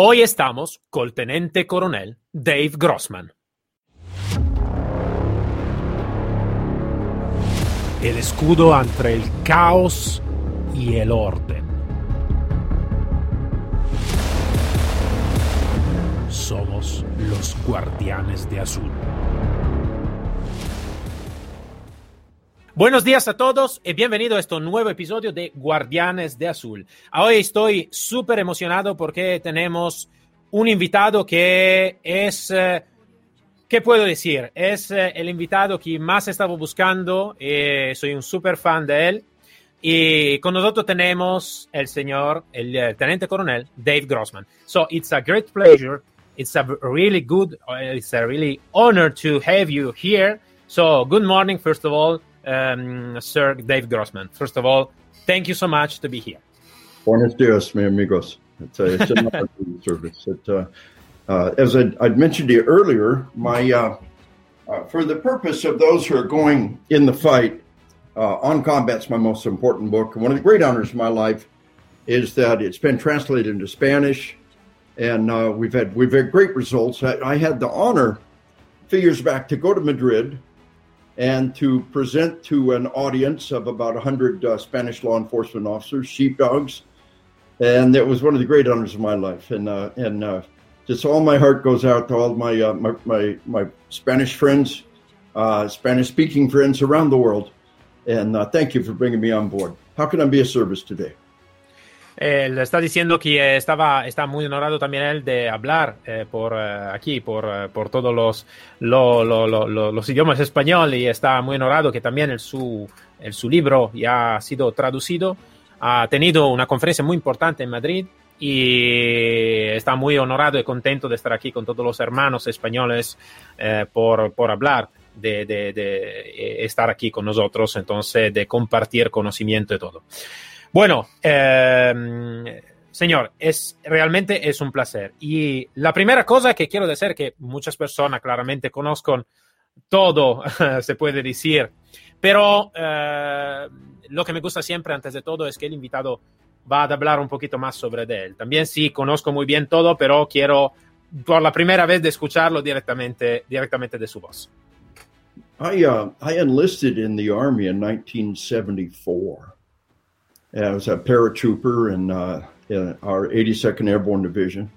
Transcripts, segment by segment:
Hoy estamos con el teniente coronel Dave Grossman. El escudo entre el caos y el orden. Somos los guardianes de azul. Buenos días a todos y bienvenido a este nuevo episodio de Guardianes de Azul. Hoy estoy súper emocionado porque tenemos un invitado que es, eh, ¿qué puedo decir? Es eh, el invitado que más estaba buscando, eh, soy un súper fan de él. Y con nosotros tenemos el señor, el, el teniente coronel Dave Grossman. So it's a great pleasure. It's a really good, it's a really honor to have you here. So good morning, first of all um, Sir Dave Grossman. First of all, thank you so much to be here. Buenos dias, mi amigos. It's, uh, it's an service. It, uh, uh, as I'd, I'd, mentioned to you earlier, my uh, uh, for the purpose of those who are going in the fight, uh, on combat's my most important book. And one of the great honors of my life is that it's been translated into Spanish, and we've had we've had great results. I, I had the honor a few years back to go to Madrid and to present to an audience of about 100 uh, Spanish law enforcement officers, sheepdogs. And it was one of the great honors of my life. And, uh, and uh, just all my heart goes out to all my, uh, my, my, my, Spanish friends, uh, Spanish speaking friends around the world. And uh, thank you for bringing me on board. How can I be of service today? Eh, le está diciendo que estaba, está muy honorado también él de hablar eh, por eh, aquí, por, eh, por todos los, lo, lo, lo, los idiomas español y está muy honorado que también el su, el, su libro ya ha sido traducido. Ha tenido una conferencia muy importante en Madrid y está muy honorado y contento de estar aquí con todos los hermanos españoles eh, por, por hablar. De, de, de, estar aquí con nosotros, entonces de compartir conocimiento y todo. Bueno, eh, señor, es realmente es un placer. Y la primera cosa que quiero decir, que muchas personas claramente conozcan todo, se puede decir, pero eh, lo que me gusta siempre antes de todo es que el invitado va a hablar un poquito más sobre él. También sí, conozco muy bien todo, pero quiero por la primera vez escucharlo directamente, directamente de su voz. I, uh, I enlisted in the Army in 1974. I was a paratrooper in, uh, in our 82nd Airborne Division.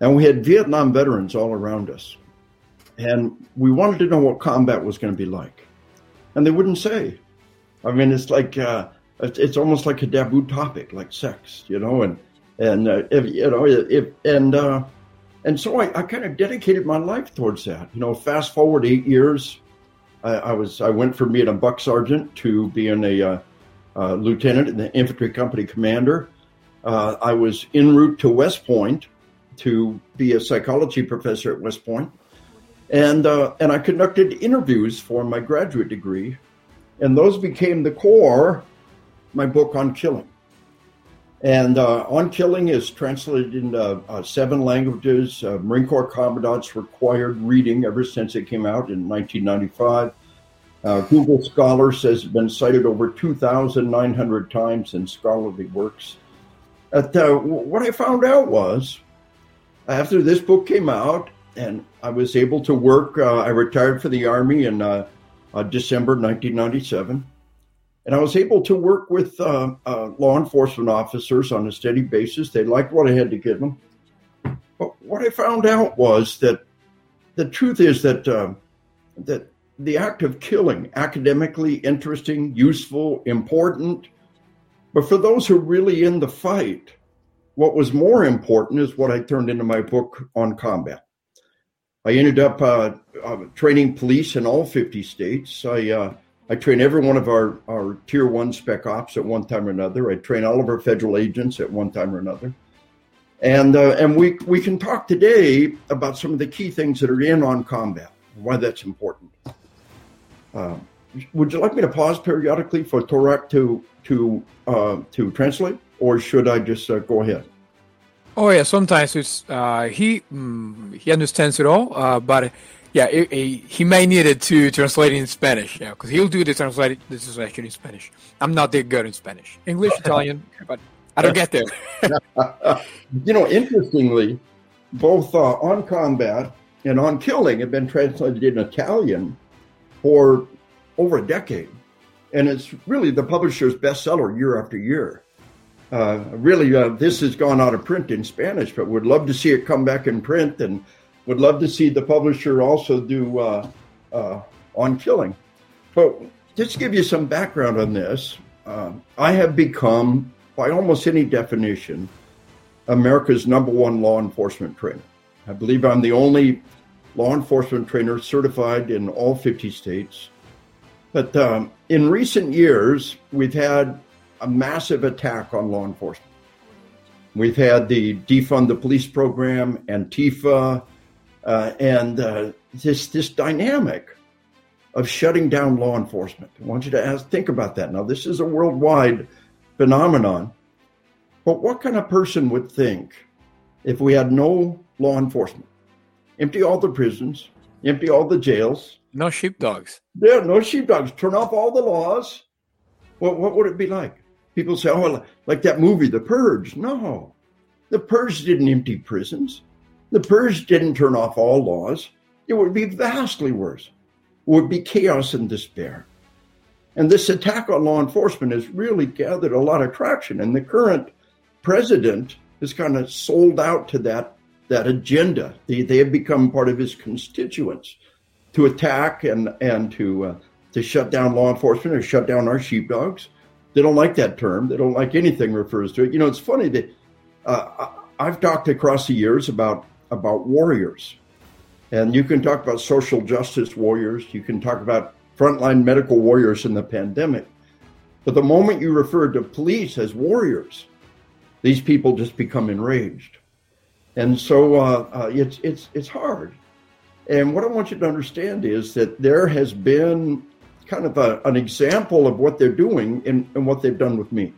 And we had Vietnam veterans all around us. And we wanted to know what combat was going to be like. And they wouldn't say. I mean, it's like, uh, it's almost like a taboo topic, like sex, you know, and, and, uh, if, you know, if, and, uh, and so I, I kind of dedicated my life towards that. You know, fast forward eight years, I, I was, I went from being a buck sergeant to being a, uh, lieutenant and the infantry company commander. Uh, I was en route to West Point to be a psychology professor at West Point, and uh, and I conducted interviews for my graduate degree, and those became the core. My book on killing, and uh, on killing is translated into uh, seven languages. Uh, Marine Corps commandants required reading ever since it came out in 1995. Uh, Google Scholar says it's been cited over 2,900 times in scholarly works. At, uh, what I found out was after this book came out and I was able to work, uh, I retired for the Army in uh, uh, December 1997. And I was able to work with uh, law enforcement officers on a steady basis. They liked what I had to give them. But what I found out was that the truth is that that the act of killing academically interesting, useful, important. But for those who are really in the fight, what was more important is what I turned into my book on combat. I ended up uh, uh, training police in all 50 states. I uh, I train every one of our, our tier one spec ops at one time or another. I train all of our federal agents at one time or another. And uh, and we we can talk today about some of the key things that are in on combat, why that's important. Uh, would you like me to pause periodically for Torak to to uh, to translate, or should I just uh, go ahead? Oh yeah, sometimes it's uh, he mm, he understands it all, uh, but yeah, it, it, he may need it to translate in Spanish. Yeah, because he'll do the translate the translation in Spanish. I'm not that good in Spanish, English, Italian, but I don't get there. you know, interestingly, both uh, on combat and on killing have been translated in Italian for over a decade, and it's really the publisher's bestseller year after year. Uh, really, uh, this has gone out of print in Spanish, but would love to see it come back in print, and would love to see the publisher also do uh, uh on killing. But just to give you some background on this, uh, I have become, by almost any definition, America's number one law enforcement trainer. I believe I'm the only law enforcement trainer certified in all 50 states. But um, in recent years, we've had a massive attack on law enforcement. We've had the defund the police program, Antifa, uh, and uh, this this dynamic of shutting down law enforcement. I want you to ask, think about that. Now, this is a worldwide phenomenon, but what kind of person would think if we had no law enforcement? Empty all the prisons, empty all the jails. No sheepdogs. Yeah, no sheepdogs. Turn off all the laws. What, what would it be like? People say, oh, like that movie, The Purge. No, The Purge didn't empty prisons. The Purge didn't turn off all laws. It would be vastly worse. It would be chaos and despair. And this attack on law enforcement has really gathered a lot of traction. And the current president is kind of sold out to that, that agenda. They, they have become part of his constituents to attack and, and to, uh, to shut down law enforcement or shut down our sheepdogs. They don't like that term. They don't like anything refers to it. You know, it's funny that uh, I've talked across the years about about warriors, and you can talk about social justice warriors. You can talk about frontline medical warriors in the pandemic. But the moment you refer to police as warriors, these people just become enraged, and so uh, uh, it's it's it's hard. And what I want you to understand is that there has been kind of a, an example of what they're doing and, what they've done with me.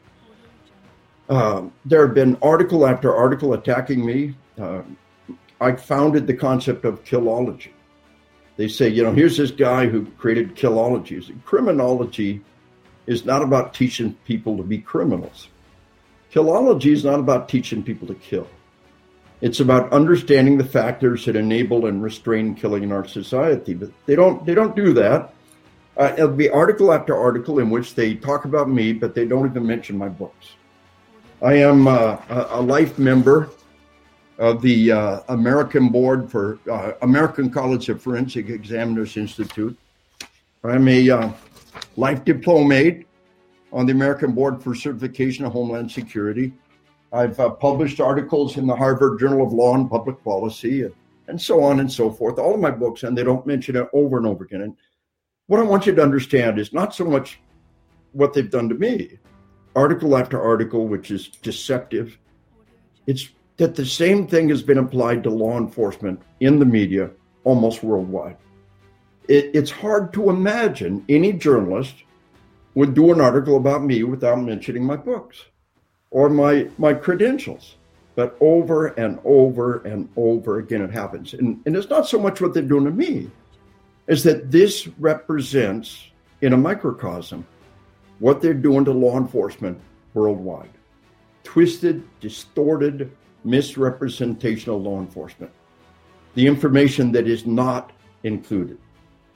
Uh, there have been article after article attacking me. Uh, I founded the concept of killology. They say, you know, here's this guy who created killology. Criminology is not about teaching people to be criminals. Killology is not about teaching people to kill. It's about understanding the factors that enable and restrain killing in our society. But they don't they don't do that. Uh, it'll be article after article in which they talk about me, but they don't even mention my books. I am uh, a life member of the uh, American Board for uh, American College of Forensic Examiners Institute. I'm a uh, life diplomate on the American Board for Certification of Homeland Security. I've uh, published articles in the Harvard Journal of Law and Public Policy and, and so on and so forth. All of my books, and they don't mention it over and over again. And what I want you to understand is not so much what they've done to me, article after article, which is deceptive. It's that the same thing has been applied to law enforcement in the media almost worldwide. It, it's hard to imagine any journalist would do an article about me without mentioning my books or my, my credentials. But over and over and over again, it happens. And, and it's not so much what they're doing to me, is that this represents, in a microcosm, what they're doing to law enforcement worldwide. Twisted, distorted misrepresentation of law enforcement. The information that is not included.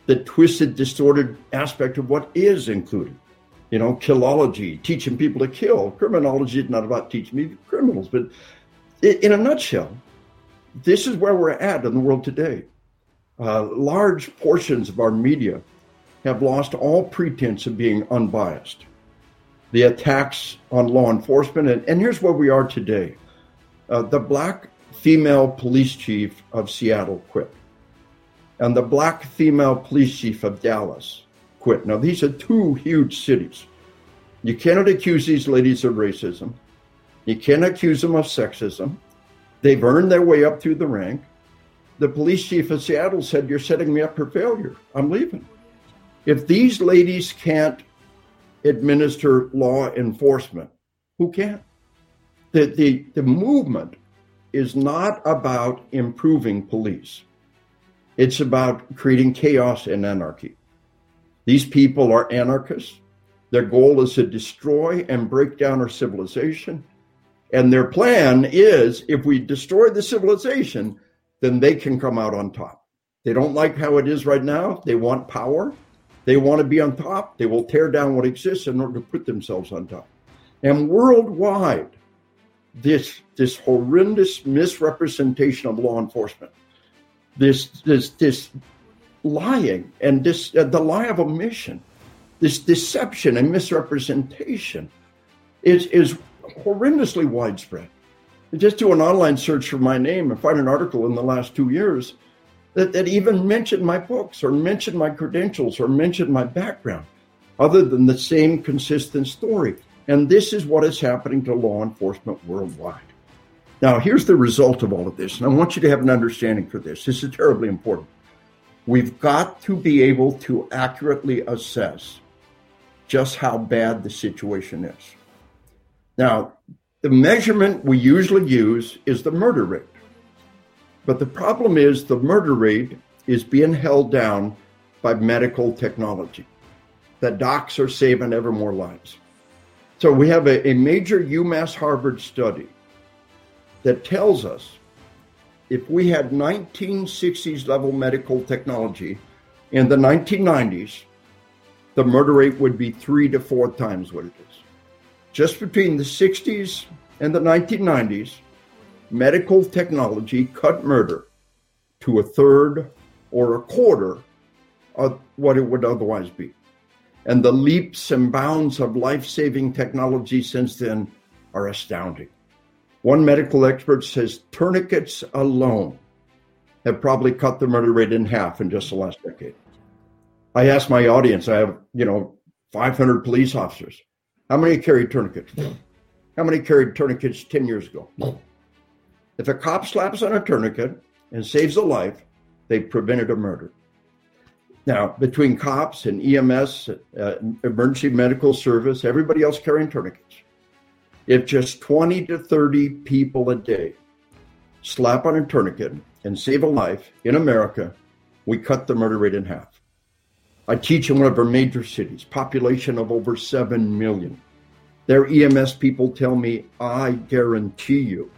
The twisted, distorted aspect of what is included. You know, killology, teaching people to kill. Criminology is not about teaching me criminals, but in a nutshell, this is where we're at in the world today. Uh, large portions of our media have lost all pretense of being unbiased. The attacks on law enforcement, and, and here's where we are today. Uh, the black female police chief of Seattle quit, and the black female police chief of Dallas quit. Now, these are two huge cities. You cannot accuse these ladies of racism. You can't accuse them of sexism. They've earned their way up through the rank the police chief of Seattle said, You're setting me up for failure. I'm leaving. If these ladies can't administer law enforcement, who can? The, the, the movement is not about improving police, it's about creating chaos and anarchy. These people are anarchists. Their goal is to destroy and break down our civilization. And their plan is if we destroy the civilization, then they can come out on top. They don't like how it is right now. They want power. They want to be on top. They will tear down what exists in order to put themselves on top. And worldwide, this this horrendous misrepresentation of law enforcement, this this this lying and this uh, the lie of omission, this deception and misrepresentation, is is horrendously widespread. Just do an online search for my name and find an article in the last two years that, that even mentioned my books or mentioned my credentials or mentioned my background, other than the same consistent story. And this is what is happening to law enforcement worldwide. Now, here's the result of all of this. And I want you to have an understanding for this. This is terribly important. We've got to be able to accurately assess just how bad the situation is. Now, the measurement we usually use is the murder rate. But the problem is the murder rate is being held down by medical technology. The docs are saving ever more lives. So we have a, a major UMass Harvard study that tells us if we had 1960s level medical technology in the 1990s, the murder rate would be three to four times what it is. Just between the 60s and the 1990s, medical technology cut murder to a third or a quarter of what it would otherwise be. And the leaps and bounds of life saving technology since then are astounding. One medical expert says tourniquets alone have probably cut the murder rate in half in just the last decade. I asked my audience, I have, you know, 500 police officers. How many carry tourniquets? How many carried tourniquets 10 years ago? If a cop slaps on a tourniquet and saves a life, they prevented a murder. Now, between cops and EMS, uh, emergency medical service, everybody else carrying tourniquets, if just 20 to 30 people a day slap on a tourniquet and save a life in America, we cut the murder rate in half. I teach in one of our major cities, population of over 7 million. Their EMS people tell me, I guarantee you,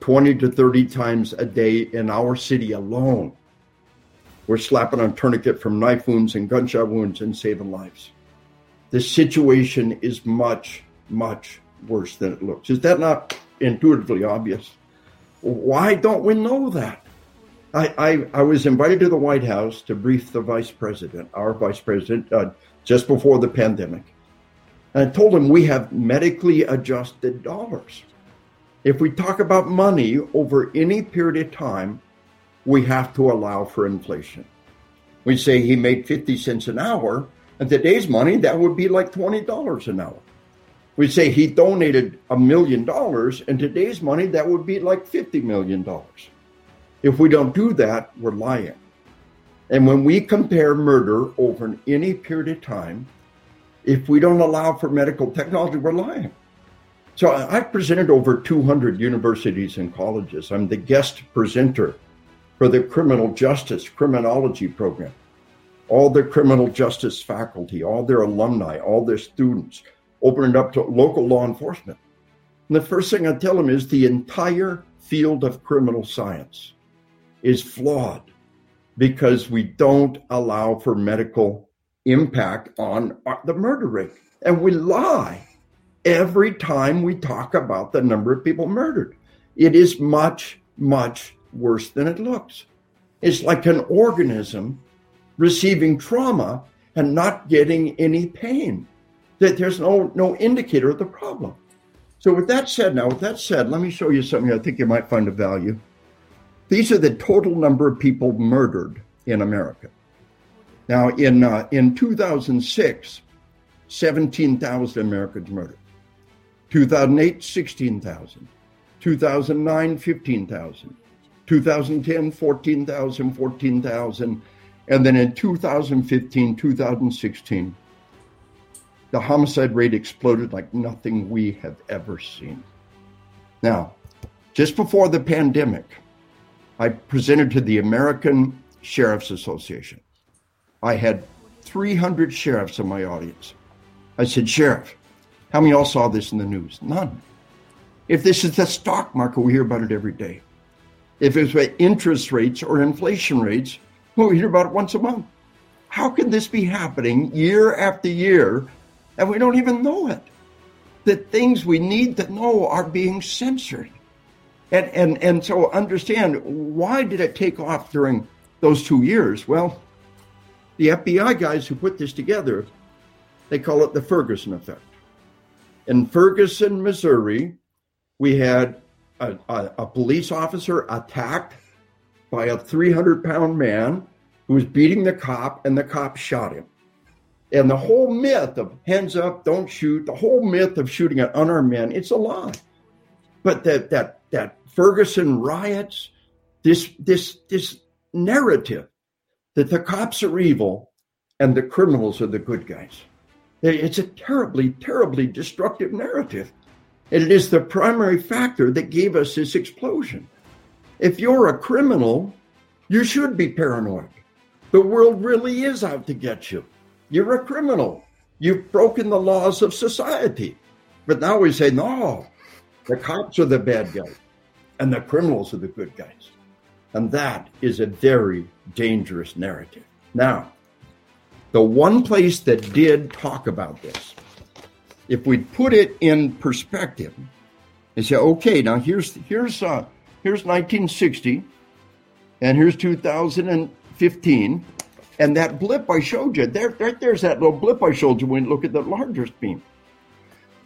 20 to 30 times a day in our city alone. We're slapping on tourniquet from knife wounds and gunshot wounds and saving lives. The situation is much, much worse than it looks. Is that not intuitively obvious? Why don't we know that? I, I, I was invited to the White House to brief the vice president, our vice president, uh, just before the pandemic. And I told him we have medically adjusted dollars. If we talk about money over any period of time, we have to allow for inflation. We say he made 50 cents an hour, and today's money, that would be like $20 an hour. We say he donated a million dollars, and today's money, that would be like $50 million. If we don't do that, we're lying. And when we compare murder over any period of time, if we don't allow for medical technology, we're lying. So I've presented over 200 universities and colleges. I'm the guest presenter for the criminal justice criminology program. All the criminal justice faculty, all their alumni, all their students, open it up to local law enforcement. And the first thing I tell them is the entire field of criminal science is flawed because we don't allow for medical impact on the murder rate. And we lie every time we talk about the number of people murdered. It is much, much worse than it looks. It's like an organism receiving trauma and not getting any pain. That there's no no indicator of the problem. So with that said, now with that said, let me show you something I think you might find of value. These are the total number of people murdered in America. Now, in uh, in 2006, 17,000 Americans murdered. 2008, 16,000. 2009, 15,000. 2010, 14,000, 14,000. And then in 2015, 2016, the homicide rate exploded like nothing we have ever seen. Now, just before the pandemic, I presented to the American Sheriff's Association. I had 300 sheriffs in my audience. I said, Sheriff, how many of y'all saw this in the news? None. If this is the stock market, we hear about it every day. If it's interest rates or inflation rates, well, we hear about it once a month. How can this be happening year after year and we don't even know it? The things we need to know are being censored. And, and, and so understand why did it take off during those two years? Well, the FBI guys who put this together, they call it the Ferguson effect. In Ferguson, Missouri, we had a, a, a police officer attacked by a 300 pound man who was beating the cop, and the cop shot him. And the whole myth of hands up, don't shoot, the whole myth of shooting at unarmed men, it's a lie. But that that that Ferguson riots, this this this narrative that the cops are evil and the criminals are the good guys. It's a terribly, terribly destructive narrative. And it is the primary factor that gave us this explosion. If you're a criminal, you should be paranoid. The world really is out to get you. You're a criminal. You've broken the laws of society. But now we say, no, the cops are the bad guys and the criminals are the good guys. And that is a very dangerous narrative. Now, the one place that did talk about this, if we put it in perspective and say, okay, now here's here's uh, here's 1960, and here's 2015, and that blip I showed you, there, there there's that little blip I showed you when you look at the larger beam.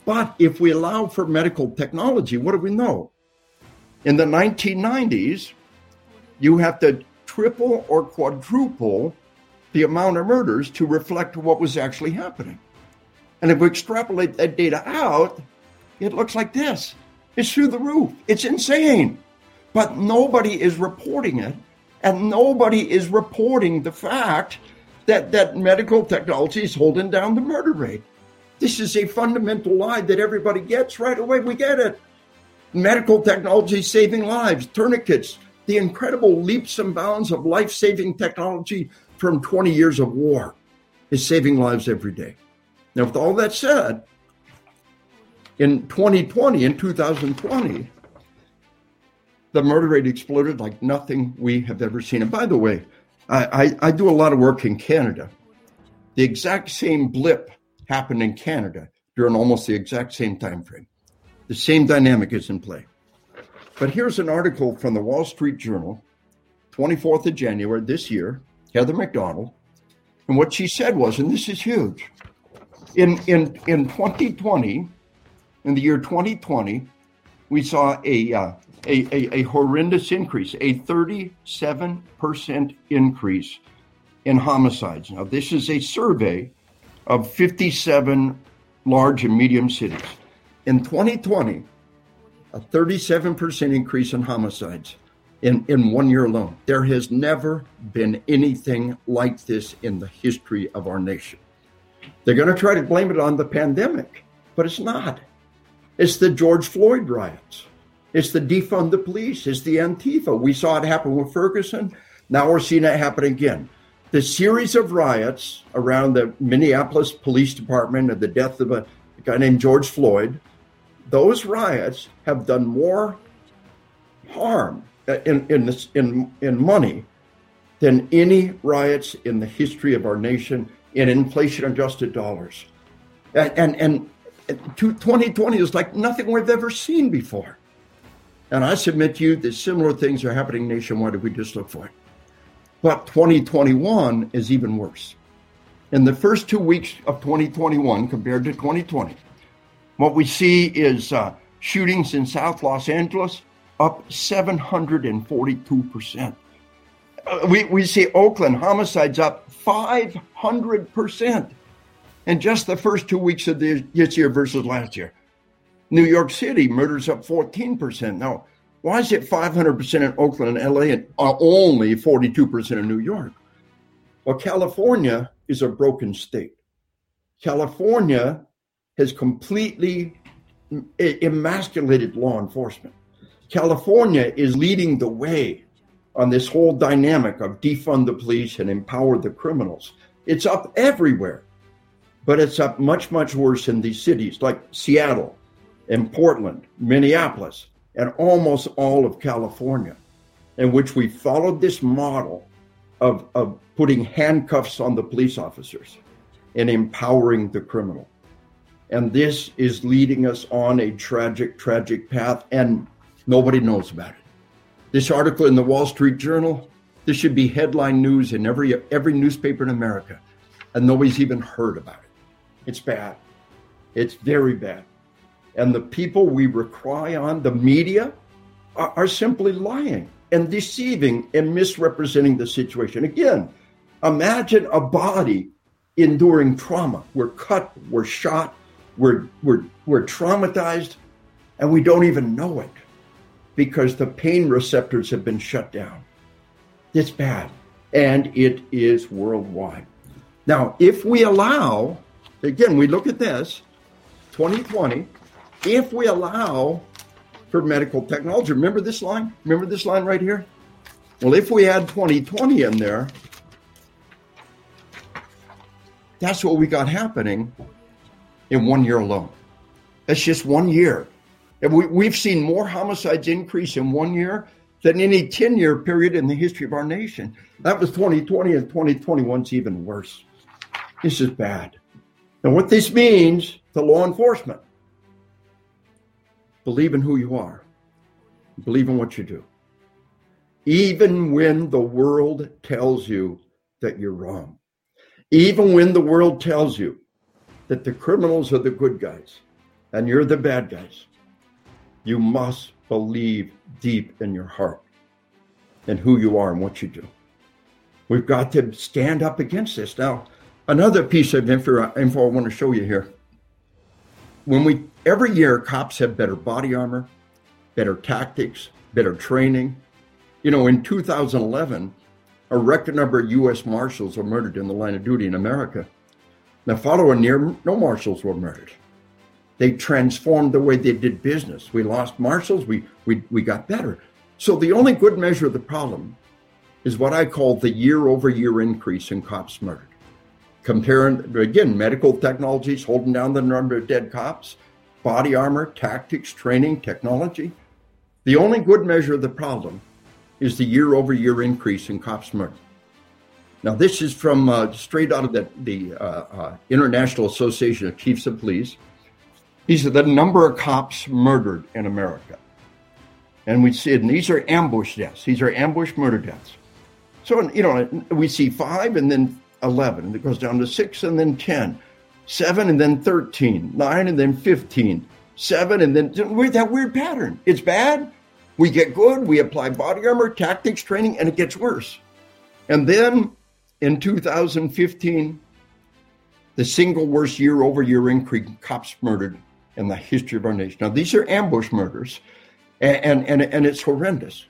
But if we allow for medical technology, what do we know? In the 1990s, you have to triple or quadruple the amount of murders to reflect what was actually happening. And if we extrapolate that data out, it looks like this. It's through the roof. It's insane. But nobody is reporting it. And nobody is reporting the fact that, that medical technology is holding down the murder rate. This is a fundamental lie that everybody gets right away. We get it. Medical technology saving lives, tourniquets, the incredible leaps and bounds of life saving technology from 20 years of war is saving lives every day. Now, with all that said, in 2020, in 2020, the murder rate exploded like nothing we have ever seen. And by the way, I, I, I do a lot of work in Canada. The exact same blip happened in Canada during almost the exact same time frame. The same dynamic is in play. But here's an article from the Wall Street Journal, 24th of January this year, Heather Mac Donald. And what she said was, and this is huge, in, in, in 2020, in the year 2020, we saw a, uh, a, a, a horrendous increase, a 37% increase in homicides. Now, this is a survey of 57 large and medium cities. In 2020, a 37% increase in homicides in, in one year alone. There has never been anything like this in the history of our nation. They're going to try to blame it on the pandemic, but it's not. It's the George Floyd riots. It's the defund the police. It's the Antifa. We saw it happen with Ferguson. Now we're seeing it happen again. The series of riots around the Minneapolis Police Department and the death of a guy named George Floyd, those riots have done more harm uh, in in this, in in money than any riots in the history of our nation in inflation adjusted dollars. And and, and 2020 is like nothing we've ever seen before. And I submit to you that similar things are happening nationwide if we just look for it. But 2021 is even worse. In the first two weeks of 2021 compared to 2020, what we see is uh, shootings in South Los Angeles up 742%. Uh, we, we see Oakland homicides up 500% in just the first two weeks of this year versus last year. New York City murders up 14%. Now, why is it 500% in Oakland and LA and uh, only 42% in New York? Well, California is a broken state. California has completely emasculated law enforcement. California is leading the way on this whole dynamic of defund the police and empower the criminals. It's up everywhere, but it's up much, much worse in these cities like Seattle in Portland, Minneapolis, and almost all of California, in which we followed this model of, of putting handcuffs on the police officers and empowering the criminal. And this is leading us on a tragic, tragic path, and nobody knows about it. This article in the Wall Street Journal, this should be headline news in every every newspaper in America, and nobody's even heard about it. It's bad. It's very bad. And the people we rely on, the media, are, are simply lying and deceiving and misrepresenting the situation. Again, imagine a body enduring trauma. We're cut, we're shot, we're, we're, we're traumatized, and we don't even know it because the pain receptors have been shut down. It's bad, and it is worldwide. Now, if we allow, again, we look at this 2020, if we allow for medical technology, remember this line? Remember this line right here? Well, if we add 2020 in there, that's what we got happening in one year alone. That's just one year. And we, we've seen more homicides increase in one year than any 10 year period in the history of our nation. That was 2020, and 2021's even worse. This is bad. And what this means to law enforcement believe in who you are, believe in what you do. Even when the world tells you that you're wrong, even when the world tells you that the criminals are the good guys and you're the bad guys, you must believe deep in your heart in who you are and what you do. We've got to stand up against this. Now, another piece of info, info I want to show you here when we every year cops have better body armor, better tactics, better training. You know, in 2011, a record number of U.S. Marshals were murdered in the line of duty in America. The following year, no Marshals were murdered. They transformed the way they did business. We lost Marshals, we, we, we got better. So the only good measure of the problem is what I call the year over year increase in cops murdered comparing again medical technologies holding down the number of dead cops body armor tactics training technology. The only good measure of the problem is the year over year increase in cops murder now this is from uh, straight out of the, the uh, uh, international association of chiefs of police. These are the number of cops murdered in america. And we see and these are ambush deaths. These are ambush murder deaths. So you know we see five and then 11, and it goes down to 6 and then 10, 7 and then 13, 9 and then 15, 7 and then we're that weird pattern. It's bad. We get good, we apply body armor, tactics, training, and it gets worse. And then in 2015, the single worst year over year increase in cops murdered in the history of our nation. Now, these are ambush murders, and, and, and it's horrendous.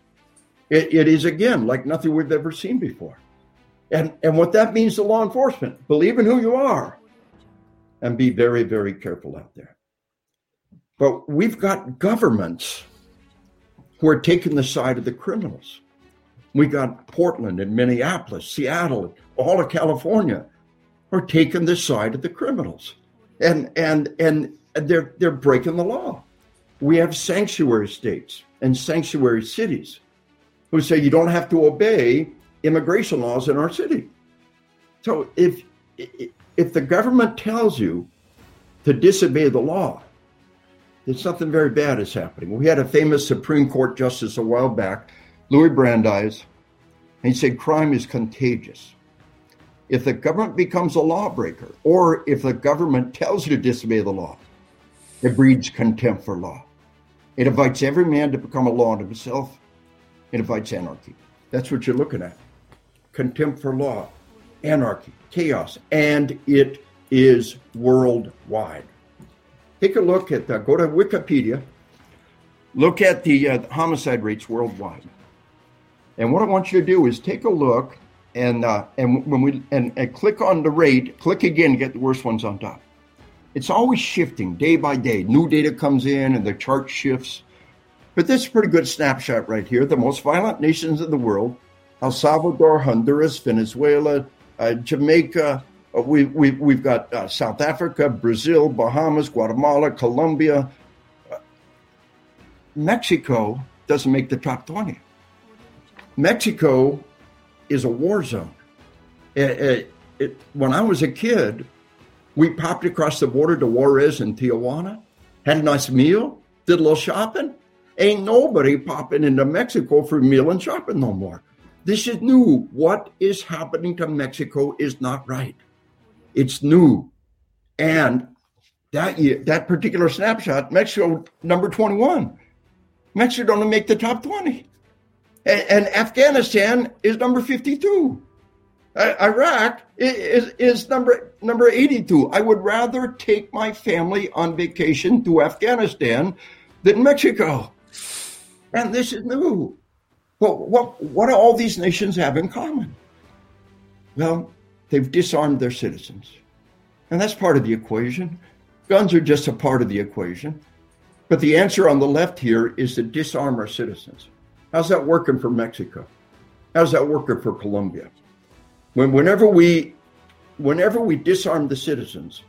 It, it is, again, like nothing we've ever seen before. And, and what that means to law enforcement believe in who you are and be very, very careful out there. But we've got governments who are taking the side of the criminals. We got Portland and Minneapolis, Seattle, all of California are taking the side of the criminals. And and and they're they're breaking the law. We have sanctuary states and sanctuary cities who say you don't have to obey immigration laws in our city. So if if the government tells you to disobey the law, then something very bad is happening. We had a famous Supreme Court justice a while back, Louis Brandeis, and he said crime is contagious. If the government becomes a lawbreaker, or if the government tells you to disobey the law, it breeds contempt for law. It invites every man to become a law unto himself. It invites anarchy. That's what you're looking at contempt for law, anarchy, chaos, and it is worldwide. Take a look at, the, go to Wikipedia, look at the uh, homicide rates worldwide. And what I want you to do is take a look and uh, and when we and, and click on the rate, click again, get the worst ones on top. It's always shifting day by day. New data comes in and the chart shifts. But this is a pretty good snapshot right here. The most violent nations in the world El Salvador, Honduras, Venezuela, uh, Jamaica. Uh, we, we, we've got uh, South Africa, Brazil, Bahamas, Guatemala, Colombia, uh, Mexico doesn't make the top 20. Mexico is a war zone. It, it, it, when I was a kid, we popped across the border to Juarez and Tijuana, had a nice meal, did a little shopping. Ain't nobody popping into Mexico for meal and shopping no more. This is new. What is happening to Mexico is not right. It's new. And that year, that particular snapshot, Mexico number 21. Mexico don't make the top 20. And, and Afghanistan is number 52. Uh, Iraq is, is number number 82. I would rather take my family on vacation to Afghanistan than Mexico. And this is new. Well, what, what do all these nations have in common? Well, they've disarmed their citizens. And that's part of the equation. Guns are just a part of the equation. But the answer on the left here is to disarm our citizens. How's that working for Mexico? How's that working for Colombia? When, whenever we whenever we disarm the citizens,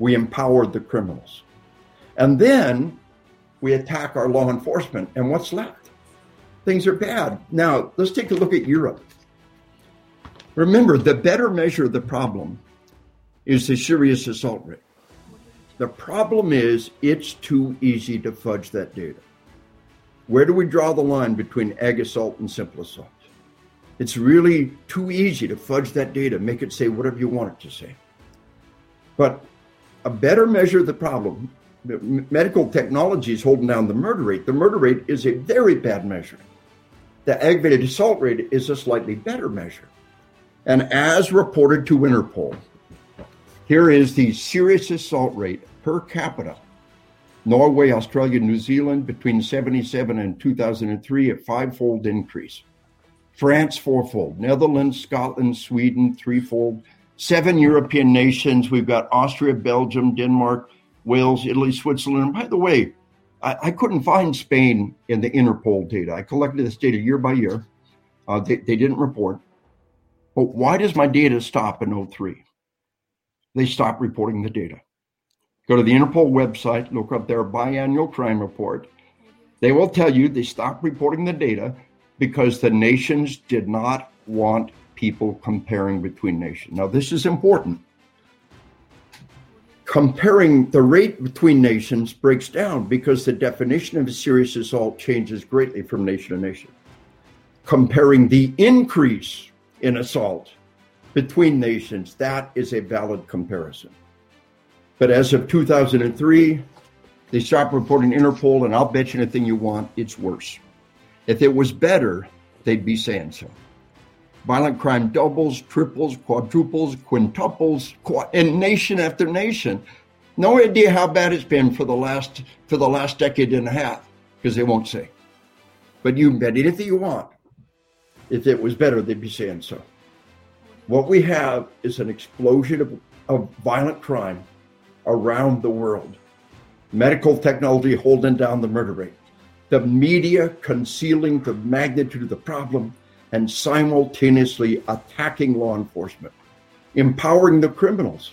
we empower the criminals. And then we attack our law enforcement. And what's left? Things are bad. Now, let's take a look at Europe. Remember, the better measure of the problem is the serious assault rate. The problem is it's too easy to fudge that data. Where do we draw the line between ag assault and simple assault? It's really too easy to fudge that data, make it say whatever you want it to say. But a better measure of the problem, medical technology is holding down the murder rate. The murder rate is a very bad measure. The aggravated assault rate is a slightly better measure. And as reported to Interpol, here is the serious assault rate per capita. Norway, Australia, New Zealand between 77 and 2003, a five-fold increase. France, fourfold. Netherlands, Scotland, Sweden, threefold. Seven European nations. We've got Austria, Belgium, Denmark, Wales, Italy, Switzerland. And by the way, I, I, couldn't find Spain in the Interpol data. I collected this data year by year. Uh, they, they didn't report. But why does my data stop in 03? they stop reporting the data. Go to the Interpol website, look up their biannual crime report. They will tell you they stopped reporting the data because the nations did not want people comparing between nations. Now, this is important. Comparing the rate between nations breaks down because the definition of a serious assault changes greatly from nation to nation. Comparing the increase in assault between nations, that is a valid comparison. But as of 2003, they stopped reporting Interpol, and I'll bet you anything you want, it's worse. If it was better, they'd be saying so. Violent crime doubles, triples, quadruples, quintuples, in nation after nation. No idea how bad it's been for the last for the last decade and a half, because they won't say. But you can bet anything you want. If it was better, they'd be saying so. What we have is an explosion of, of violent crime around the world. Medical technology holding down the murder rate. The media concealing the magnitude of the problem and simultaneously attacking law enforcement, empowering the criminals.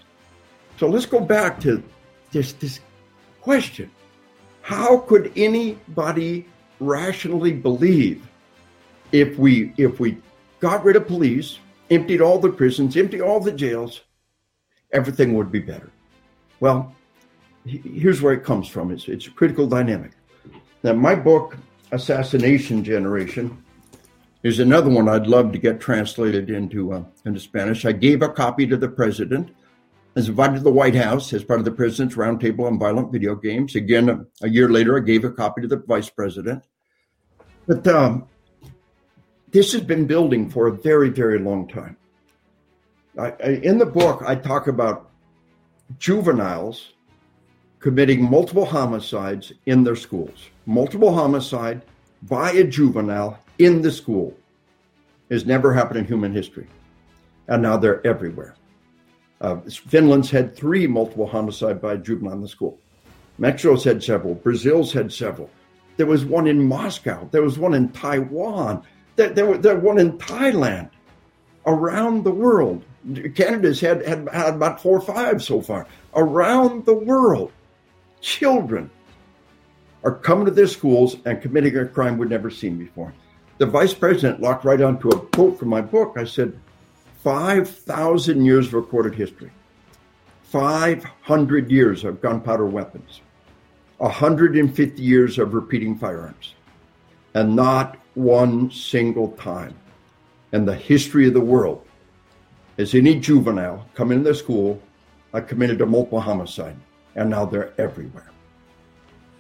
So let's go back to this, this question. How could anybody rationally believe if we if we got rid of police, emptied all the prisons, emptied all the jails, everything would be better. Well, here's where it comes from. It's, it's a critical dynamic. Now, my book, Assassination Generation, is another one I'd love to get translated into uh, into Spanish. I gave a copy to the president. I was invited to the White House as part of the president's roundtable on violent video games. Again, a, a year later, I gave a copy to the vice president. But um, this has been building for a very, very long time. I, I, in the book, I talk about juveniles committing multiple homicides in their schools. Multiple homicide by a juvenile in the school has never happened in human history. And now they're everywhere. Uh, Finland's had three multiple homicide by juvenile in the school. Mexico's had several. Brazil's had several. There was one in Moscow. There was one in Taiwan. There, there, there one in Thailand, around the world. Canada's had, had, had about four or five so far. Around the world, children are coming to their schools and committing a crime we've never seen before. The vice president locked right onto a quote from my book. I said, 5,000 years of recorded history, 500 years of gunpowder weapons, 150 years of repeating firearms, and not one single time in the history of the world has any juvenile come into the school uh, committed a multiple homicide, and now they're everywhere.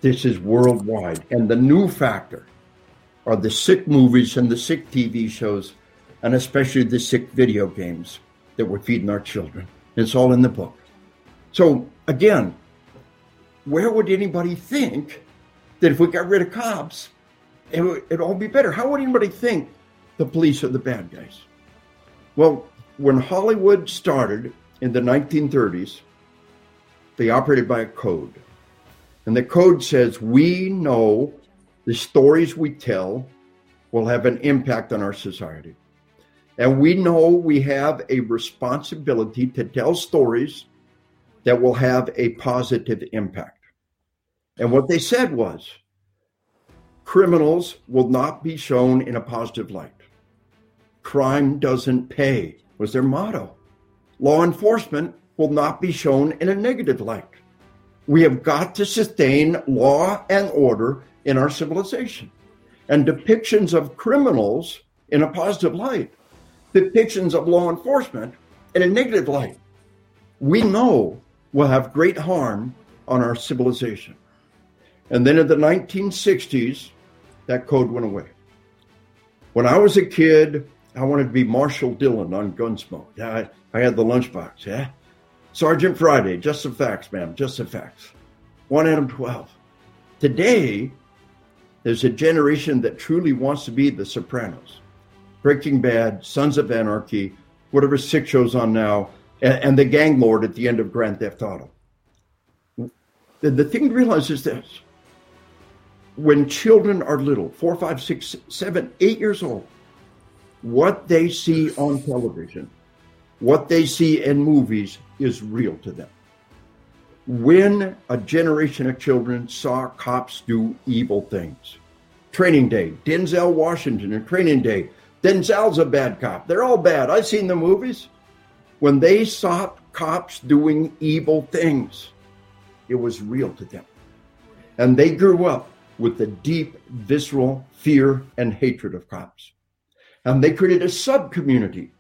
This is worldwide. And the new factor are the sick movies and the sick TV shows, and especially the sick video games that we're feeding our children. It's all in the book. So, again, where would anybody think that if we got rid of cops, it would it'd all be better? How would anybody think the police are the bad guys? Well, when Hollywood started in the 1930s, they operated by a code. And the code says we know the stories we tell will have an impact on our society. And we know we have a responsibility to tell stories that will have a positive impact. And what they said was criminals will not be shown in a positive light. Crime doesn't pay was their motto. Law enforcement will not be shown in a negative light. We have got to sustain law and order in our civilization. And depictions of criminals in a positive light, depictions of law enforcement in a negative light, we know will have great harm on our civilization. And then in the 1960s, that code went away. When I was a kid, I wanted to be Marshall Dillon on Gunsmoke. I, I had the lunchbox, yeah? Sergeant Friday, just some facts, ma'am, just some facts. 1 Adam 12. Today, there's a generation that truly wants to be the Sopranos, Breaking Bad, Sons of Anarchy, whatever six shows on now, and, and the gang lord at the end of Grand Theft Auto. The, the thing to realize is this when children are little, four, five, six, seven, eight years old, what they see on television, what they see in movies is real to them. When a generation of children saw cops do evil things, Training Day, Denzel Washington and Training Day, Denzel's a bad cop. They're all bad. I've seen the movies. When they saw cops doing evil things, it was real to them. And they grew up with the deep, visceral fear and hatred of cops. And they created a sub community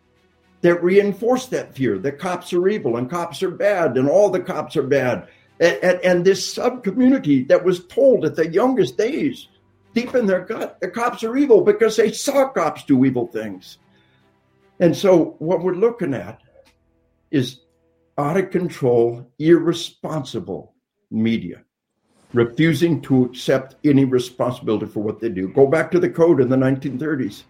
that reinforced that fear that cops are evil and cops are bad and all the cops are bad. And, and, and this sub community that was told at the youngest days, deep in their gut, the cops are evil because they saw cops do evil things. And so, what we're looking at is out of control, irresponsible media, refusing to accept any responsibility for what they do. Go back to the code in the 1930s.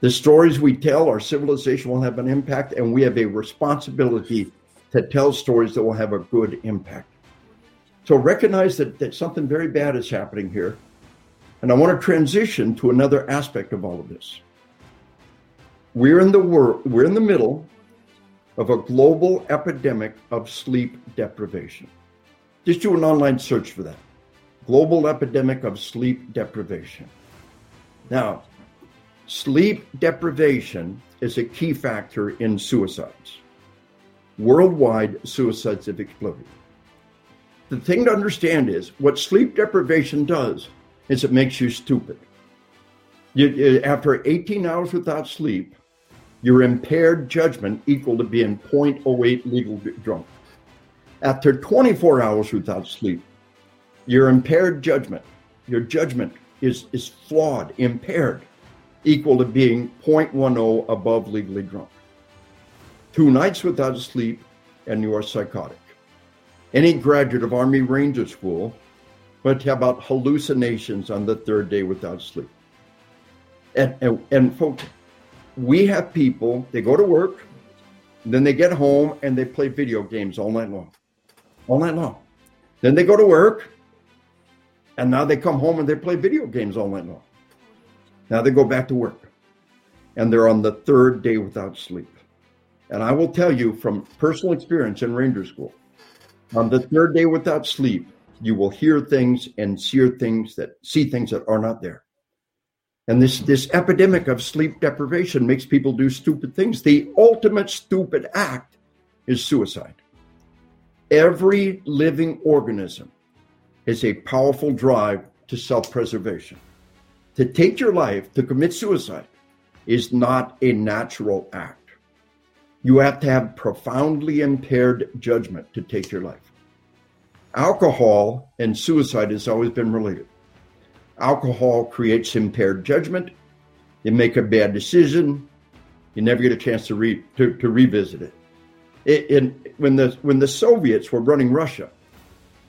The stories we tell, our civilization will have an impact, and we have a responsibility to tell stories that will have a good impact. So recognize that, that something very bad is happening here. And I want to transition to another aspect of all of this. We're in the world, we're in the middle of a global epidemic of sleep deprivation. Just do an online search for that. Global epidemic of sleep deprivation. Now, Sleep deprivation is a key factor in suicides. Worldwide, suicides have exploded. The thing to understand is what sleep deprivation does is it makes you stupid. You, after 18 hours without sleep, your impaired judgment equal to being 0.08 legal drunk. After 24 hours without sleep, your impaired judgment, your judgment is, is flawed, impaired equal to being 0.10 above legally drunk. Two nights without sleep, and you are psychotic. Any graduate of Army Ranger School would have about hallucinations on the third day without sleep. And, and, and folks, we have people, they go to work, then they get home and they play video games all night long. All night long. Then they go to work, and now they come home and they play video games all night long. Now they go back to work and they're on the third day without sleep. And I will tell you from personal experience in Ranger School, on the third day without sleep, You will hear things and see things that see things that are not there. And this, this epidemic of sleep deprivation makes people do stupid things. The ultimate stupid act is suicide. Every living organism has a powerful drive to self preservation. To take your life, to commit suicide, is not a natural act. You have to have profoundly impaired judgment to take your life. Alcohol and suicide has always been related. Alcohol creates impaired judgment. You make a bad decision. You never get a chance to, re, to, to revisit it. it in, when, the, when the Soviets were running Russia,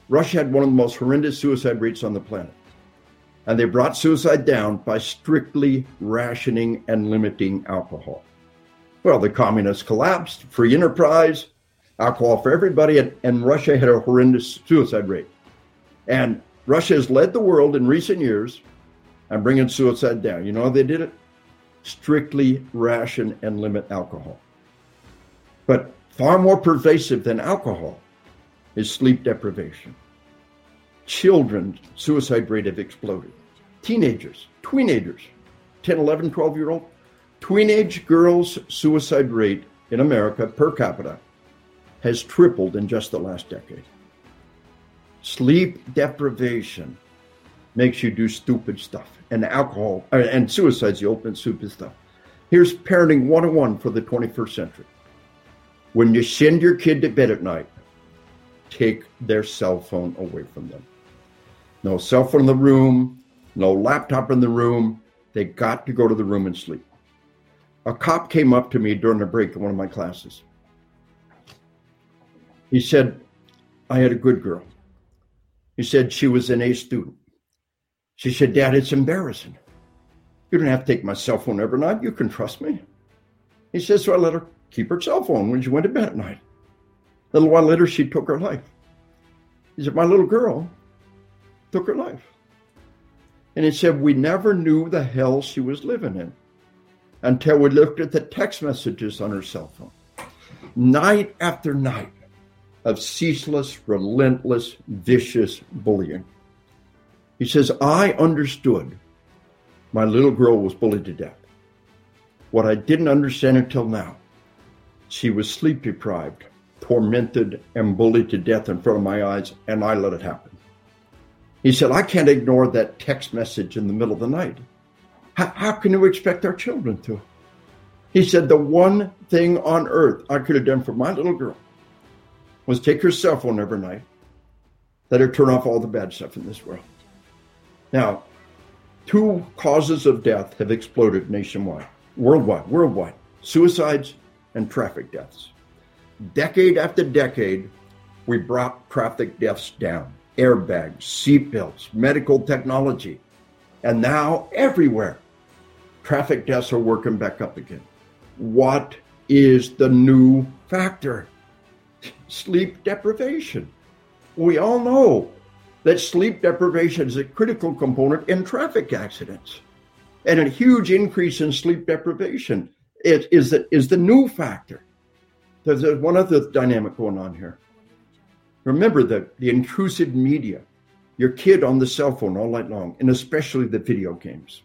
Russia had one of the most horrendous suicide rates on the planet. And they brought suicide down by strictly rationing and limiting alcohol. Well, the communists collapsed, free enterprise, alcohol for everybody, and, and Russia had a horrendous suicide rate. And Russia has led the world in recent years on bringing suicide down. You know how they did it? Strictly ration and limit alcohol. But far more pervasive than alcohol is sleep deprivation. Children's suicide rate have exploded. Teenagers, teenagers, 10, 11, 12 year old, teenage girls' suicide rate in America per capita has tripled in just the last decade. Sleep deprivation makes you do stupid stuff, and alcohol uh, and suicide's the ultimate stupid stuff. Here's parenting 101 for the 21st century. When you send your kid to bed at night, take their cell phone away from them. No cell phone in the room, no laptop in the room. They got to go to the room and sleep. A cop came up to me during a break in one of my classes. He said, I had a good girl. He said she was an A student. She said, Dad, it's embarrassing. You don't have to take my cell phone every night. You can trust me. He says, so I let her keep her cell phone when she went to bed at night. A little while later, she took her life. He said, My little girl took her life. And he said, We never knew the hell she was living in until we looked at the text messages on her cell phone. Night after night, of ceaseless, relentless, vicious bullying. He says, I understood my little girl was bullied to death. What I didn't understand until now, she was sleep deprived, tormented, and bullied to death in front of my eyes, and I let it happen. He said, I can't ignore that text message in the middle of the night. How, how can you expect our children to? He said, The one thing on earth I could have done for my little girl was take her cell phone every night, let her turn off all the bad stuff in this world. Now, two causes of death have exploded nationwide, worldwide, worldwide suicides and traffic deaths. Decade after decade, we brought traffic deaths down airbags, seatbelts, medical technology. And now, everywhere, traffic deaths are working back up again. What is the new factor? sleep deprivation. We all know that sleep deprivation is a critical component in traffic accidents. And a huge increase in sleep deprivation is, is, the, is the new factor. There's one other dynamic going on here. Remember the, the intrusive media, your kid on the cell phone all night long, and especially the video games.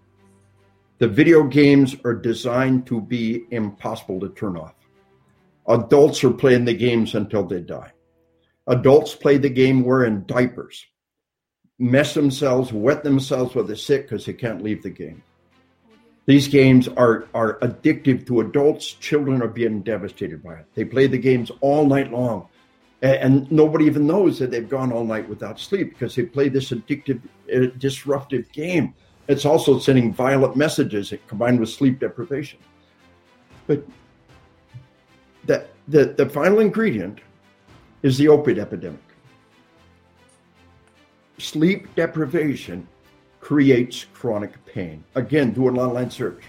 The video games are designed to be impossible to turn off. Adults are playing the games until they die. Adults play the game wearing diapers, mess themselves, wet themselves with a sick because they can't leave the game. These games are, are addictive to adults. Children are being devastated by it. They play the games all night long. And, nobody even knows that they've gone all night without sleep because they play this addictive, uh, disruptive game. It's also sending violent messages combined with sleep deprivation. But the, the, the final ingredient is the opiate epidemic. Sleep deprivation creates chronic pain. Again, do an online search.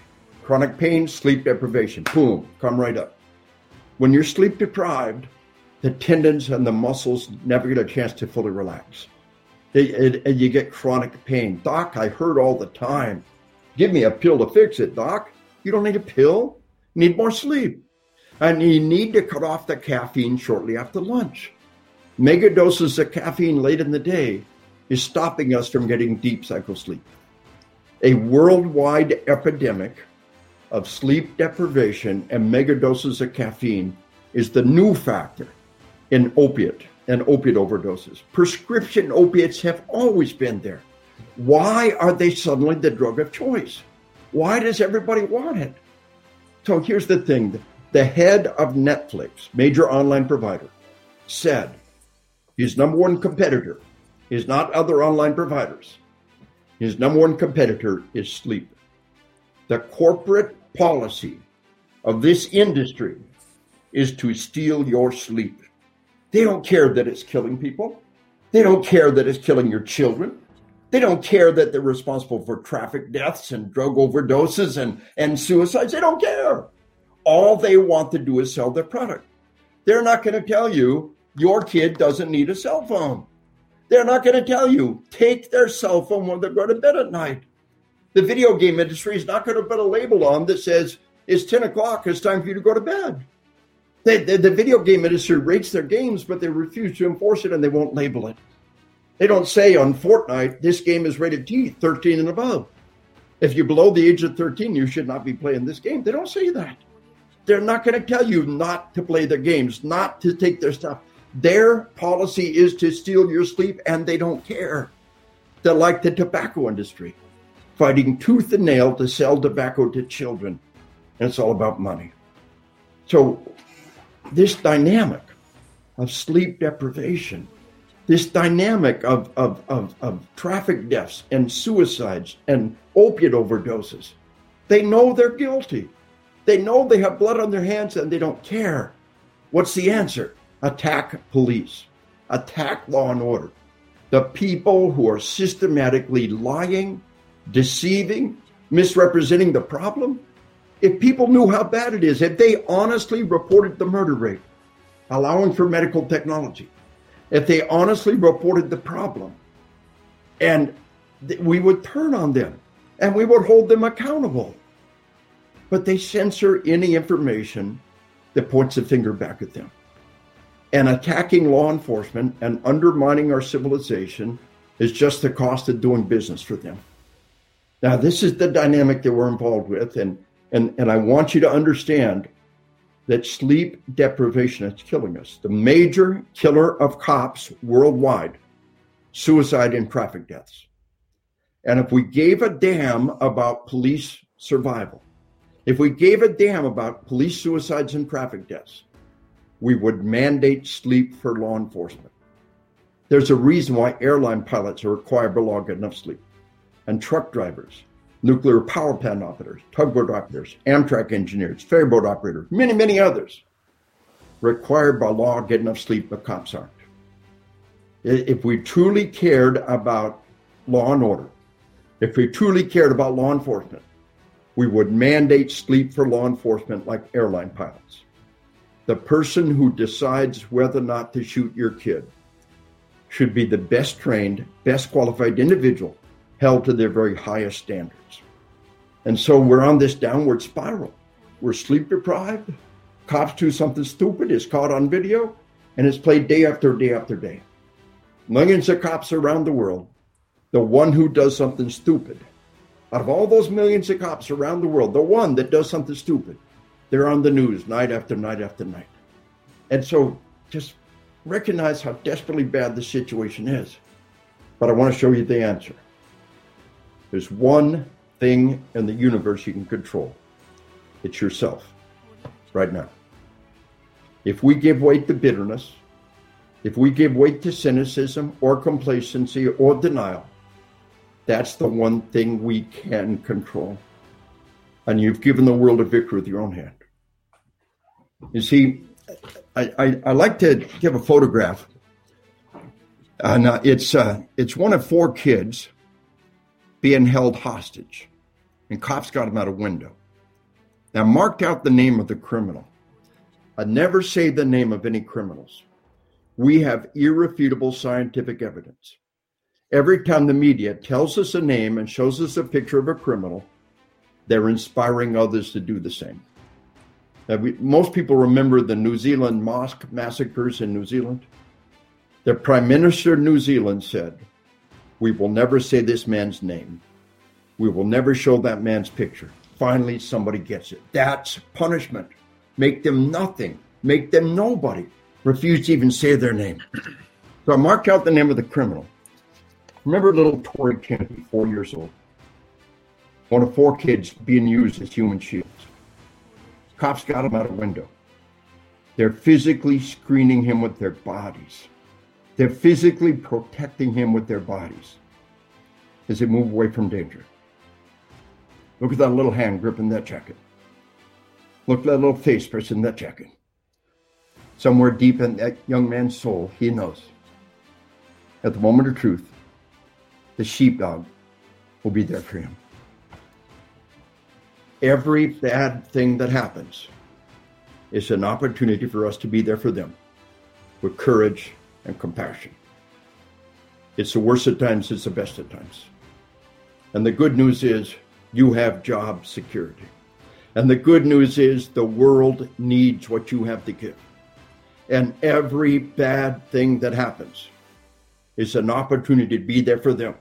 Chronic pain, sleep deprivation. Boom, come right up. When you're sleep deprived, the tendons and the muscles never get a chance to fully relax. and you get chronic pain. Doc, I heard all the time. Give me a pill to fix it, Doc. You don't need a pill. You need more sleep. And you need to cut off the caffeine shortly after lunch. Mega doses of caffeine late in the day is stopping us from getting deep cycle sleep. A worldwide epidemic of sleep deprivation and mega doses of caffeine is the new factor in opiate and opiate overdoses. Prescription opiates have always been there. Why are they suddenly the drug of choice? Why does everybody want it? So here's the thing the head of Netflix, major online provider, said his number one competitor is not other online providers. His number one competitor is sleep. The corporate policy of this industry is to steal your sleep. They don't care that it's killing people. They don't care that it's killing your children. They don't care that they're responsible for traffic deaths and drug overdoses and, and suicides. They don't care. All they want to do is sell their product. They're not going to tell you your kid doesn't need a cell phone. They're not going to tell you take their cell phone when they go to bed at night. The video game industry is not going to put a label on that says it's 10 o'clock, it's time for you to go to bed. The, the video game industry rates their games, but they refuse to enforce it and they won't label it. They don't say on Fortnite, this game is rated T, 13 and above. If you're below the age of 13, you should not be playing this game. They don't say that. They're not going to tell you not to play their games, not to take their stuff. Their policy is to steal your sleep, and they don't care. They're like the tobacco industry, fighting tooth and nail to sell tobacco to children. And it's all about money. So, this dynamic of sleep deprivation this dynamic of, of, of, of traffic deaths and suicides and opiate overdoses. They know they're guilty. They know they have blood on their hands and they don't care. What's the answer? Attack police, attack law and order. The people who are systematically lying, deceiving, misrepresenting the problem. If people knew how bad it is, if they honestly reported the murder rate, allowing for medical technology, if they honestly reported the problem and th- we would turn on them and we would hold them accountable. But they censor any information that points a finger back at them. And attacking law enforcement and undermining our civilization is just the cost of doing business for them. Now, this is the dynamic that we're involved with. And, and, and I want you to understand that sleep deprivation is killing us. The major killer of cops worldwide, suicide and traffic deaths. And if we gave a damn about police survival, if we gave a damn about police suicides and traffic deaths, we would mandate sleep for law enforcement. There's a reason why airline pilots are required to log enough sleep, and truck drivers, nuclear power plant operators, tugboat operators, Amtrak engineers, ferryboat operators, many, many others required by law get enough sleep, but cops aren't. If we truly cared about law and order, if we truly cared about law enforcement, we would mandate sleep for law enforcement like airline pilots. The person who decides whether or not to shoot your kid should be the best trained, best qualified individual held to their very highest standards. And so we're on this downward spiral. We're sleep deprived. Cops do something stupid, is caught on video, and it's played day after day after day. Millions of cops around the world, the one who does something stupid, out of all those millions of cops around the world, the one that does something stupid, they're on the news night after night after night. And so just recognize how desperately bad the situation is. But I want to show you the answer. There's one thing in the universe you can control it's yourself right now. If we give weight to bitterness, if we give weight to cynicism or complacency or denial, that's the one thing we can control. And you've given the world a victory with your own hand. You see, I, I, I like to give a photograph. And uh, it's, uh, it's one of four kids being held hostage, and cops got him out a window. Now, marked out the name of the criminal. I never say the name of any criminals. We have irrefutable scientific evidence. Every time the media tells us a name and shows us a picture of a criminal, they're inspiring others to do the same. We, most people remember the New Zealand mosque massacres in New Zealand. The Prime Minister of New Zealand said, We will never say this man's name. We will never show that man's picture. Finally, somebody gets it. That's punishment. Make them nothing. Make them nobody. Refuse to even say their name. So I marked out the name of the criminal. Remember little Tori Kennedy, four years old. One of four kids being used as human shields. Cops got him out a window. They're physically screening him with their bodies. They're physically protecting him with their bodies as they move away from danger. Look at that little hand gripping that jacket. Look at that little face pressing that jacket. Somewhere deep in that young man's soul, he knows. At the moment of truth, the sheepdog will be there for him. Every bad thing that happens is an opportunity for us to be there for them with courage and compassion. It's the worst at times, it's the best at times. And the good news is you have job security. And the good news is the world needs what you have to give. And every bad thing that happens is an opportunity to be there for them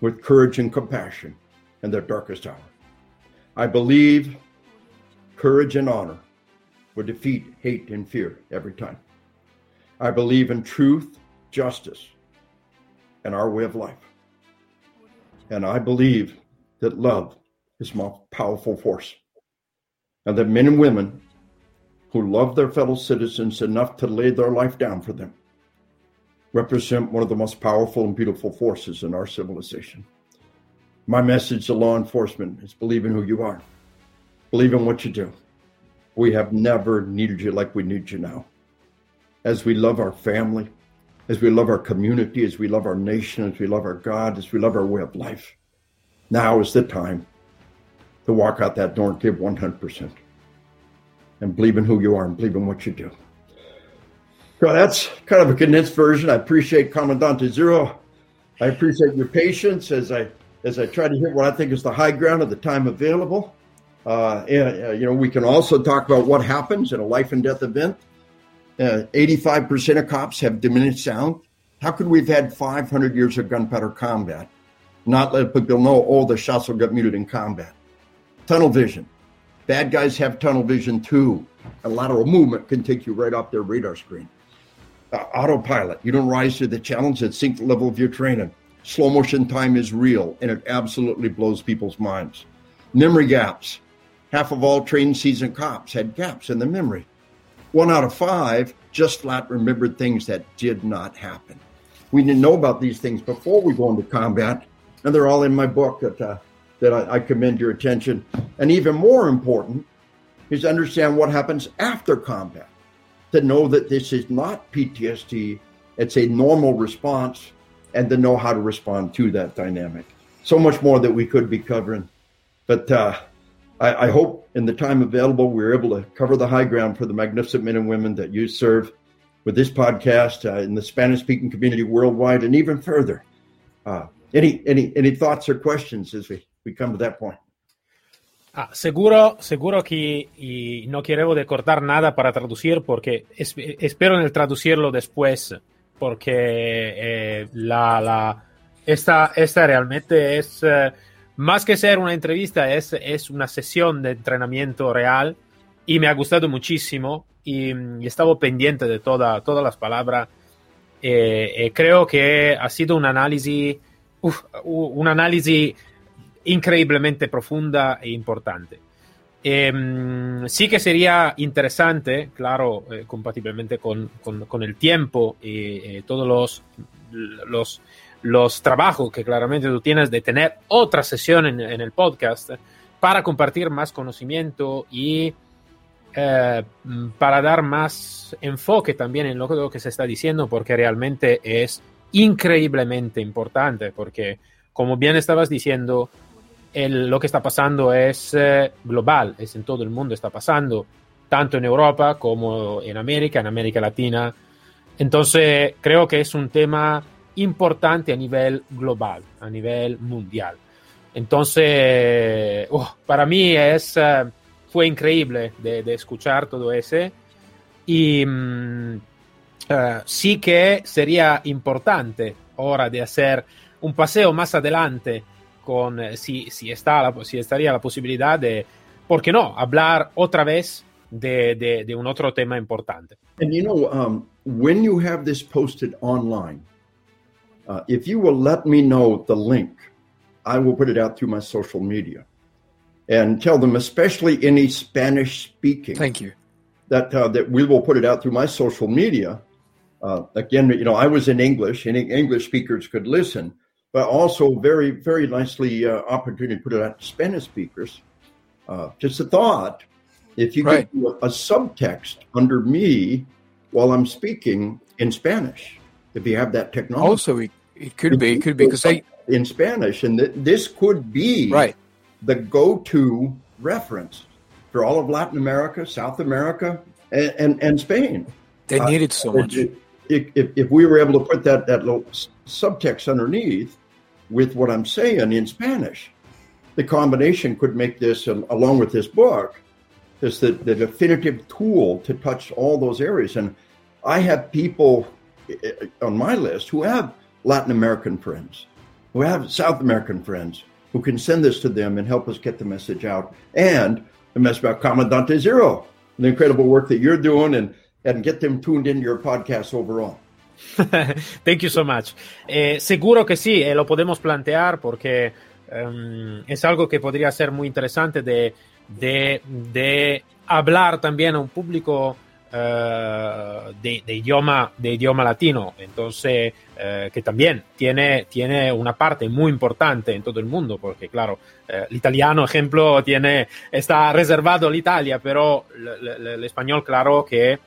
with courage and compassion in their darkest hour. I believe courage and honor will defeat hate and fear every time. I believe in truth, justice, and our way of life. And I believe that love is my powerful force. And that men and women who love their fellow citizens enough to lay their life down for them represent one of the most powerful and beautiful forces in our civilization. My message to law enforcement is believe in who you are, believe in what you do. We have never needed you like we need you now. As we love our family, as we love our community, as we love our nation, as we love our God, as we love our way of life, now is the time to walk out that door and give 100% and believe in who you are and believe in what you do. So that's kind of a condensed version. I appreciate Commandante Zero. I appreciate your patience as I as I try to hit what I think is the high ground of the time available. Uh, and, uh, you know, we can also talk about what happens in a life and death event. Uh, 85% of cops have diminished sound. How could we have had 500 years of gunpowder combat, not let people know, oh, the shots will get muted in combat? Tunnel vision. Bad guys have tunnel vision too. A lateral movement can take you right off their radar screen. Uh, autopilot. You don't rise to the challenge at sink level of your training. Slow motion time is real and it absolutely blows people's minds. Memory gaps. Half of all trained seasoned cops had gaps in the memory. One out of five just flat remembered things that did not happen. We didn't know about these things before we go into combat, and they're all in my book that uh, that I, I commend your attention. And even more important is to understand what happens after combat. To know that this is not PTSD, it's a normal response, and to know how to respond to that dynamic. So much more that we could be covering, but. Uh, I, I, hope in the time available, we're able to cover the high ground for the magnificent men and women that you serve with this podcast uh, in the Spanish speaking community worldwide and even further. Uh, any, any, any thoughts or questions as we, we come to that point? Ah, seguro, seguro que y no quiero de cortar nada para traducir porque es, espero en el traducirlo después porque eh, la, la, esta, esta realmente es eh, más que ser una entrevista, es, es una sesión de entrenamiento real y me ha gustado muchísimo y, y estaba pendiente de toda, todas las palabras. Eh, eh, creo que ha sido un análisis, uf, un análisis increíblemente profunda e importante. Eh, sí que sería interesante, claro, eh, compatiblemente con, con, con, el tiempo y todos los, los los trabajos que claramente tú tienes de tener otra sesión en, el podcast para compartir más conocimiento y eh, para dar más enfoque también en lo que, se está diciendo, porque realmente es increíblemente importante, porque como bien estabas diciendo, lo que está pasando es eh, global, es en todo el mundo está pasando, tanto en Europa como en América, en América Latina. Entonces, creo que es un tema importante a nivel global, a nivel mundial. Entonces, para mí es, uh, fue increíble de, de, escuchar todo ese. Y, um, uh, sí que sería importante ahora de hacer un paseo más adelante con eh, si, si, está la, si estaría la posibilidad de, ¿por qué no?, hablar otra vez de, de, de un otro tema importante. And you know, um, when you have this posted online, uh, if you will let me know the link, I will put it out through my social media and tell them, especially any Spanish speaking. Thank you. That uh, that we will put it out through my social media. Uh, again, you know, I was in English, and English speakers could listen, but also very, very nicely uh, opportunity to put it out to Spanish speakers. Uh, just a thought: if you Right. could do a, a subtext under me while I'm speaking in Spanish, if you have that technology Also, it, it could be, it could be because they in Spanish, and th- this could be right. the go-to reference for all of Latin America, South America, and and, and Spain. They Uh, need it so much. If, if, if, we were able to put that that little subtext underneath with what I'm saying in Spanish, the combination could make this, uh, along with this book, is the, the definitive tool to touch all those areas. And I have people on my list who have Latin American friends, who have South American friends, who can send this to them and help us get the message out. And the message about Commandante Zero, the incredible work that you're doing, and, and get them tuned into your podcast overall. Thank you so much. Eh, seguro que sí, eh, lo podemos plantear porque em, es algo que podría ser muy interesante de, de, de hablar también a un público de, de idioma, de idioma latino. Entonces, eh, que también tiene, tiene una parte muy importante en todo el mundo, porque claro, eh, el italiano, ejemplo, tiene, está reservado a Italia, pero el, el- el español, claro que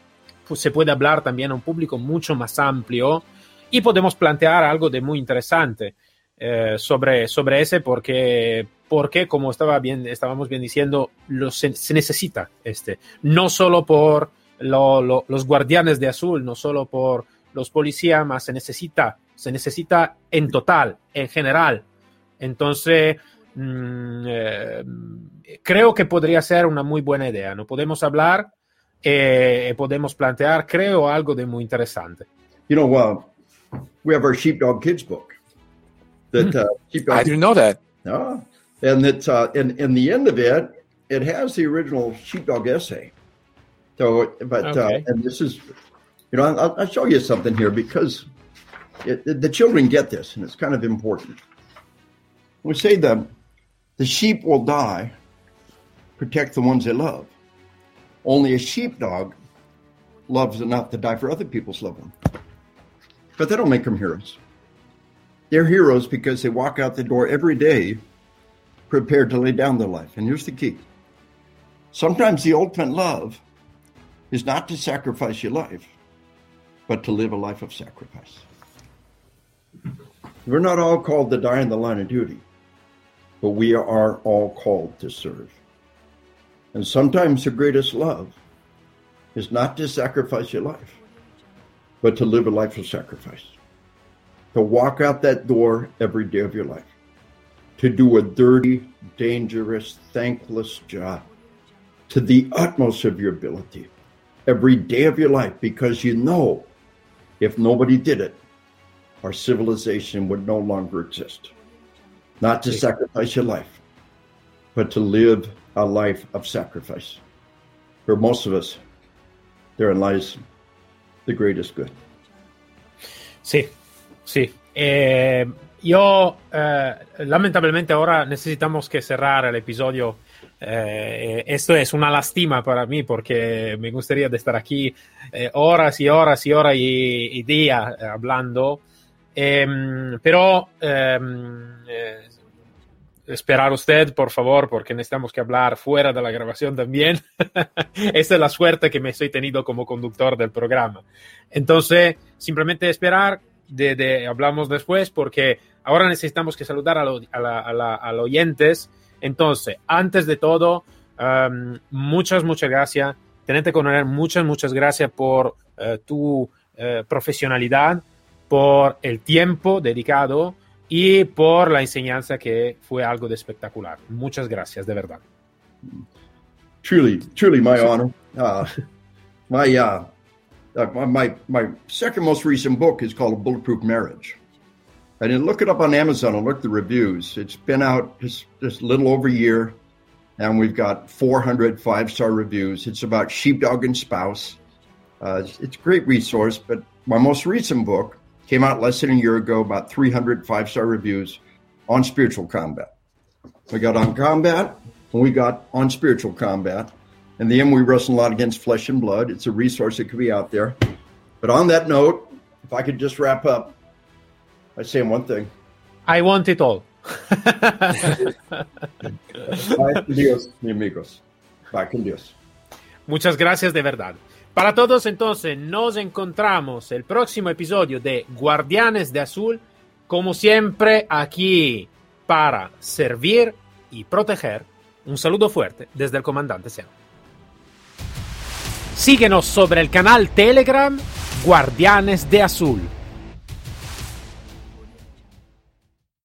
pues, se puede hablar también a un público mucho más amplio y podemos plantear algo de muy interesante eh, sobre, sobre ese porque, porque como estaba bien, estábamos bien diciendo, lo, se, se necesita este, no solo por lo- lo- los guardianes de azul, no solo por los policías, más se necesita, se necesita en total, en general. Entonces, mm, eh, creo que podría ser una muy buena idea. No podemos hablar eh, podemos plantear, creo, algo de muy interesante. You know, uh, we have our Sheepdog Kids book. That uh, Sheepdog I didn't know that. Ah, and it's uh, in in the end of it, it has the original sheepdog essay. So, but Okay. uh, and this is, you know, I'll, I'll show you something here because it, the children get this, and it's kind of important. We say the the sheep will die, protect the ones they love. Only a sheepdog loves enough to die for other people's loved ones. But that don't make them heroes. They're heroes because they walk out the door every day prepared to lay down their life. And here's the key sometimes the ultimate love is not to sacrifice your life, but to live a life of sacrifice. We're not all called to die in the line of duty, but we are all called to serve. And sometimes the greatest love is not to sacrifice your life, but to live a life of sacrifice to walk out that door every day of your life, to do a dirty, dangerous, thankless job to the utmost of your ability every day of your life because you know if nobody did it, our civilization would no longer exist. Not to sacrifice your life, but to live a life of sacrifice. For most of us, therein lies the greatest good. Sí, sí. Eh, yo, eh, lamentablemente ahora necesitamos que cerrar el episodio. Eh, esto es una lástima para mí porque me gustaría estar aquí eh, horas y horas y horas y, y días eh, hablando. Em, pero em, eh, esperar usted, por favor, porque necesitamos que hablar fuera de la grabación también. Esta es la suerte que me estoy tenido como conductor del programa. Entonces, simplemente esperar, de, hablamos después, porque ahora necesitamos que saludar a los oyentes. Entonces, antes de todo, um, muchas, muchas gracias. Tenente Coronel, muchas, muchas gracias por eh, tu eh, profesionalidad, por el tiempo dedicado y por la enseñanza que fue algo de espectacular. Muchas gracias, de verdad. truly, truly my honor. Uh, my uh, uh, my my second most recent book is called A Bulletproof Marriage. And then look it up on Amazon and look the reviews. It's been out just just a little over a year, and we've got 400 five star reviews. It's about sheepdog and spouse. Uh, it's, it's a great resource. But my most recent book came out less than a year ago, about 300 five star reviews on spiritual combat. We got on combat, and we got on spiritual combat. In the end, we wrestle a lot against flesh and blood. It's a resource that could be out there. But on that note, if I could just wrap up by saying one thing. I want it all. Dios, mi amigos. Dios. Muchas gracias de verdad. Para todos entonces, nos encontramos el próximo episodio de Guardianes de Azul, como siempre aquí para servir y proteger. Un saludo fuerte desde el comandante Sam. Síguenos sobre el canal Telegram Guardianes de Azul